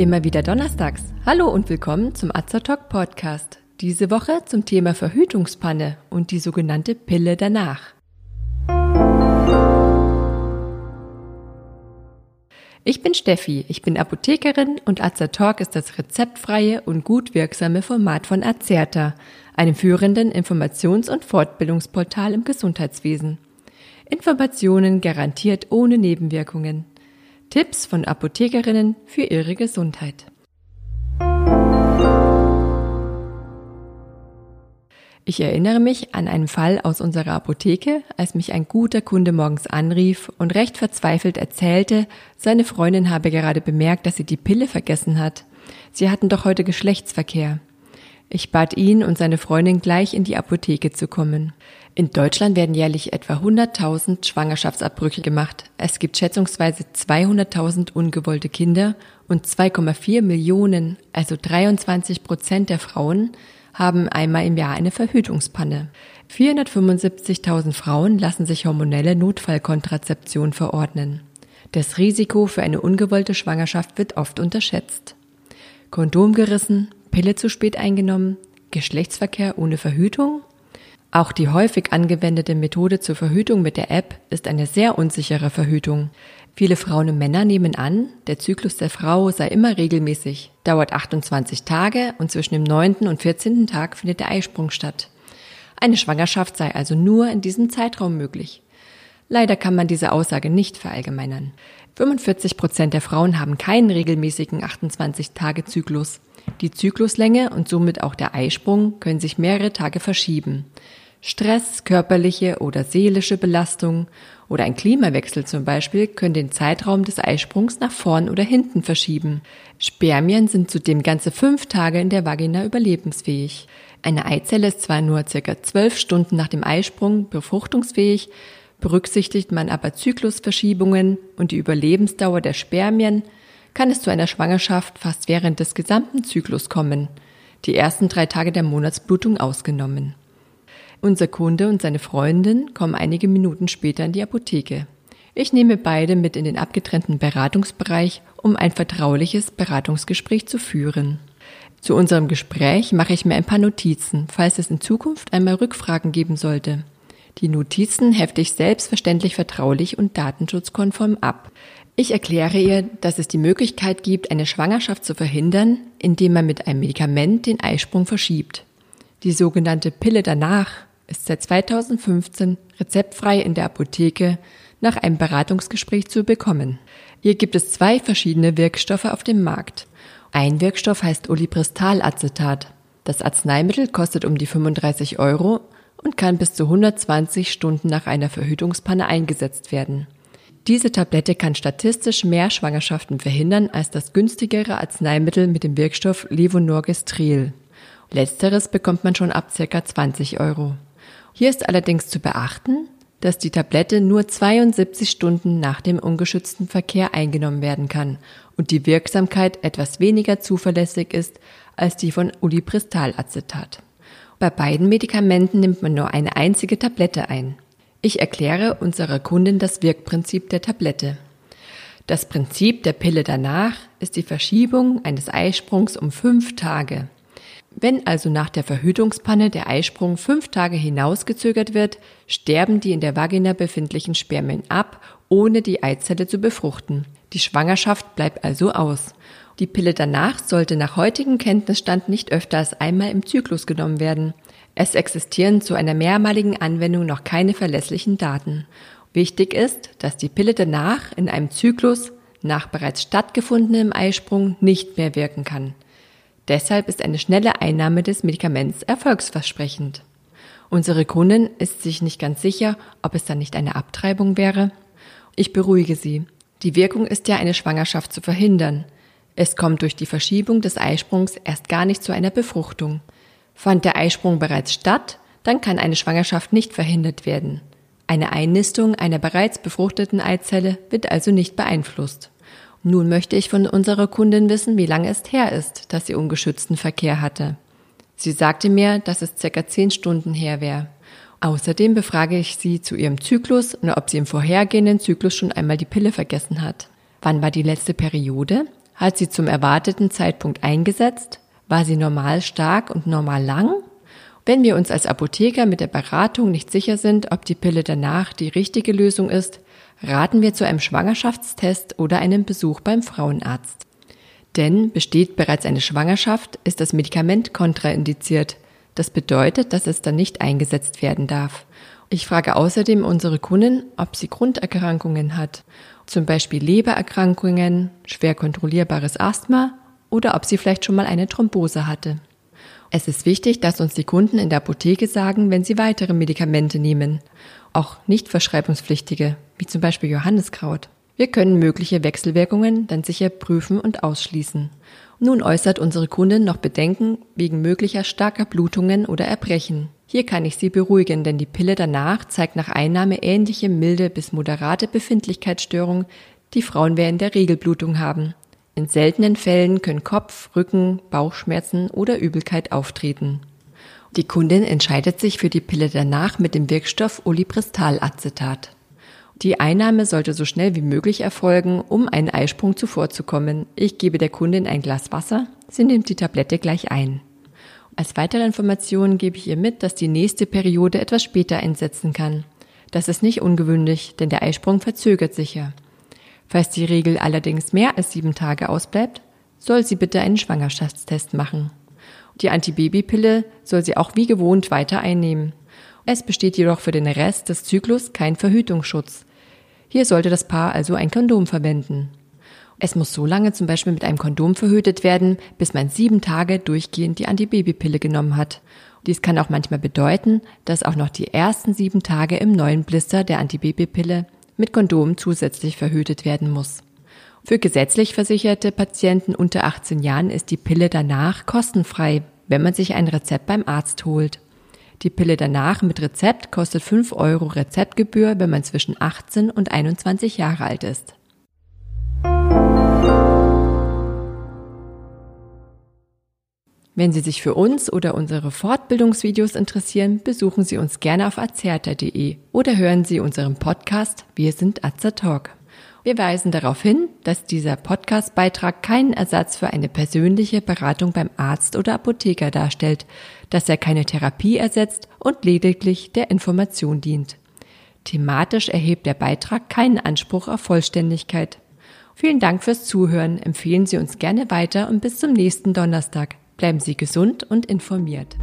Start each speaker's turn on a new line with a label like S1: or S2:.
S1: Immer wieder donnerstags. Hallo und willkommen zum Azertalk Podcast. Diese Woche zum Thema Verhütungspanne und die sogenannte Pille danach. Ich bin Steffi, ich bin Apothekerin und Azertalk ist das rezeptfreie und gut wirksame Format von Azerta, einem führenden Informations- und Fortbildungsportal im Gesundheitswesen. Informationen garantiert ohne Nebenwirkungen. Tipps von Apothekerinnen für ihre Gesundheit. Ich erinnere mich an einen Fall aus unserer Apotheke, als mich ein guter Kunde morgens anrief und recht verzweifelt erzählte, seine Freundin habe gerade bemerkt, dass sie die Pille vergessen hat. Sie hatten doch heute Geschlechtsverkehr. Ich bat ihn und seine Freundin gleich in die Apotheke zu kommen. In Deutschland werden jährlich etwa 100.000 Schwangerschaftsabbrüche gemacht. Es gibt schätzungsweise 200.000 ungewollte Kinder und 2,4 Millionen, also 23 Prozent der Frauen, haben einmal im Jahr eine Verhütungspanne. 475.000 Frauen lassen sich hormonelle Notfallkontrazeption verordnen. Das Risiko für eine ungewollte Schwangerschaft wird oft unterschätzt. Kondom gerissen, Pille zu spät eingenommen, Geschlechtsverkehr ohne Verhütung? Auch die häufig angewendete Methode zur Verhütung mit der App ist eine sehr unsichere Verhütung. Viele Frauen und Männer nehmen an, der Zyklus der Frau sei immer regelmäßig, dauert 28 Tage und zwischen dem 9. und 14. Tag findet der Eisprung statt. Eine Schwangerschaft sei also nur in diesem Zeitraum möglich. Leider kann man diese Aussage nicht verallgemeinern. 45 Prozent der Frauen haben keinen regelmäßigen 28-Tage-Zyklus. Die Zykluslänge und somit auch der Eisprung können sich mehrere Tage verschieben. Stress, körperliche oder seelische Belastung oder ein Klimawechsel zum Beispiel können den Zeitraum des Eisprungs nach vorn oder hinten verschieben. Spermien sind zudem ganze fünf Tage in der Vagina überlebensfähig. Eine Eizelle ist zwar nur circa zwölf Stunden nach dem Eisprung befruchtungsfähig, berücksichtigt man aber Zyklusverschiebungen und die Überlebensdauer der Spermien, kann es zu einer Schwangerschaft fast während des gesamten Zyklus kommen, die ersten drei Tage der Monatsblutung ausgenommen. Unser Kunde und seine Freundin kommen einige Minuten später in die Apotheke. Ich nehme beide mit in den abgetrennten Beratungsbereich, um ein vertrauliches Beratungsgespräch zu führen. Zu unserem Gespräch mache ich mir ein paar Notizen, falls es in Zukunft einmal Rückfragen geben sollte. Die Notizen hefte ich selbstverständlich vertraulich und datenschutzkonform ab. Ich erkläre ihr, dass es die Möglichkeit gibt, eine Schwangerschaft zu verhindern, indem man mit einem Medikament den Eisprung verschiebt. Die sogenannte Pille danach ist seit 2015 rezeptfrei in der Apotheke nach einem Beratungsgespräch zu bekommen. Hier gibt es zwei verschiedene Wirkstoffe auf dem Markt. Ein Wirkstoff heißt Olipristalacetat. Das Arzneimittel kostet um die 35 Euro und kann bis zu 120 Stunden nach einer Verhütungspanne eingesetzt werden. Diese Tablette kann statistisch mehr Schwangerschaften verhindern als das günstigere Arzneimittel mit dem Wirkstoff Levonorgestrel. Letzteres bekommt man schon ab ca. 20 Euro. Hier ist allerdings zu beachten, dass die Tablette nur 72 Stunden nach dem ungeschützten Verkehr eingenommen werden kann und die Wirksamkeit etwas weniger zuverlässig ist als die von Ulipristalacetat. Bei beiden Medikamenten nimmt man nur eine einzige Tablette ein. Ich erkläre unserer Kundin das Wirkprinzip der Tablette. Das Prinzip der Pille danach ist die Verschiebung eines Eisprungs um fünf Tage. Wenn also nach der Verhütungspanne der Eisprung fünf Tage hinausgezögert wird, sterben die in der Vagina befindlichen Spermien ab, ohne die Eizelle zu befruchten. Die Schwangerschaft bleibt also aus. Die Pille danach sollte nach heutigem Kenntnisstand nicht öfter als einmal im Zyklus genommen werden. Es existieren zu einer mehrmaligen Anwendung noch keine verlässlichen Daten. Wichtig ist, dass die Pille danach in einem Zyklus nach bereits stattgefundenem Eisprung nicht mehr wirken kann. Deshalb ist eine schnelle Einnahme des Medikaments erfolgsversprechend. Unsere Kundin ist sich nicht ganz sicher, ob es dann nicht eine Abtreibung wäre. Ich beruhige sie. Die Wirkung ist ja, eine Schwangerschaft zu verhindern. Es kommt durch die Verschiebung des Eisprungs erst gar nicht zu einer Befruchtung. Fand der Eisprung bereits statt, dann kann eine Schwangerschaft nicht verhindert werden. Eine Einnistung einer bereits befruchteten Eizelle wird also nicht beeinflusst. Nun möchte ich von unserer Kundin wissen, wie lange es her ist, dass sie ungeschützten Verkehr hatte. Sie sagte mir, dass es circa zehn Stunden her wäre. Außerdem befrage ich sie zu ihrem Zyklus und ob sie im vorhergehenden Zyklus schon einmal die Pille vergessen hat. Wann war die letzte Periode? Hat sie zum erwarteten Zeitpunkt eingesetzt? War sie normal stark und normal lang? Wenn wir uns als Apotheker mit der Beratung nicht sicher sind, ob die Pille danach die richtige Lösung ist, raten wir zu einem Schwangerschaftstest oder einem Besuch beim Frauenarzt. Denn besteht bereits eine Schwangerschaft, ist das Medikament kontraindiziert. Das bedeutet, dass es dann nicht eingesetzt werden darf. Ich frage außerdem unsere Kunden, ob sie Grunderkrankungen hat, zum Beispiel Lebererkrankungen, schwer kontrollierbares Asthma oder ob sie vielleicht schon mal eine Thrombose hatte. Es ist wichtig, dass uns die Kunden in der Apotheke sagen, wenn sie weitere Medikamente nehmen, auch nicht verschreibungspflichtige, wie zum Beispiel Johanniskraut. Wir können mögliche Wechselwirkungen dann sicher prüfen und ausschließen. Nun äußert unsere Kundin noch Bedenken wegen möglicher starker Blutungen oder Erbrechen. Hier kann ich Sie beruhigen, denn die Pille danach zeigt nach Einnahme ähnliche milde bis moderate Befindlichkeitsstörungen, die Frauen während der Regelblutung haben. In seltenen Fällen können Kopf-, Rücken-, Bauchschmerzen oder Übelkeit auftreten. Die Kundin entscheidet sich für die Pille danach mit dem Wirkstoff Olipristalacetat. Die Einnahme sollte so schnell wie möglich erfolgen, um einen Eisprung zuvorzukommen. Ich gebe der Kundin ein Glas Wasser, sie nimmt die Tablette gleich ein. Als weitere Information gebe ich ihr mit, dass die nächste Periode etwas später einsetzen kann. Das ist nicht ungewöhnlich, denn der Eisprung verzögert sich ja. Falls die Regel allerdings mehr als sieben Tage ausbleibt, soll sie bitte einen Schwangerschaftstest machen. Die Antibabypille soll sie auch wie gewohnt weiter einnehmen. Es besteht jedoch für den Rest des Zyklus kein Verhütungsschutz. Hier sollte das Paar also ein Kondom verwenden. Es muss so lange zum Beispiel mit einem Kondom verhütet werden, bis man sieben Tage durchgehend die Antibabypille genommen hat. Dies kann auch manchmal bedeuten, dass auch noch die ersten sieben Tage im neuen Blister der Antibabypille mit Kondom zusätzlich verhütet werden muss. Für gesetzlich versicherte Patienten unter 18 Jahren ist die Pille danach kostenfrei, wenn man sich ein Rezept beim Arzt holt. Die Pille danach mit Rezept kostet 5 Euro Rezeptgebühr, wenn man zwischen 18 und 21 Jahre alt ist. Wenn Sie sich für uns oder unsere Fortbildungsvideos interessieren, besuchen Sie uns gerne auf azerta.de oder hören Sie unseren Podcast Wir sind Azertalk. Wir weisen darauf hin, dass dieser Podcastbeitrag keinen Ersatz für eine persönliche Beratung beim Arzt oder Apotheker darstellt, dass er keine Therapie ersetzt und lediglich der Information dient. Thematisch erhebt der Beitrag keinen Anspruch auf Vollständigkeit. Vielen Dank fürs Zuhören, empfehlen Sie uns gerne weiter und bis zum nächsten Donnerstag. Bleiben Sie gesund und informiert.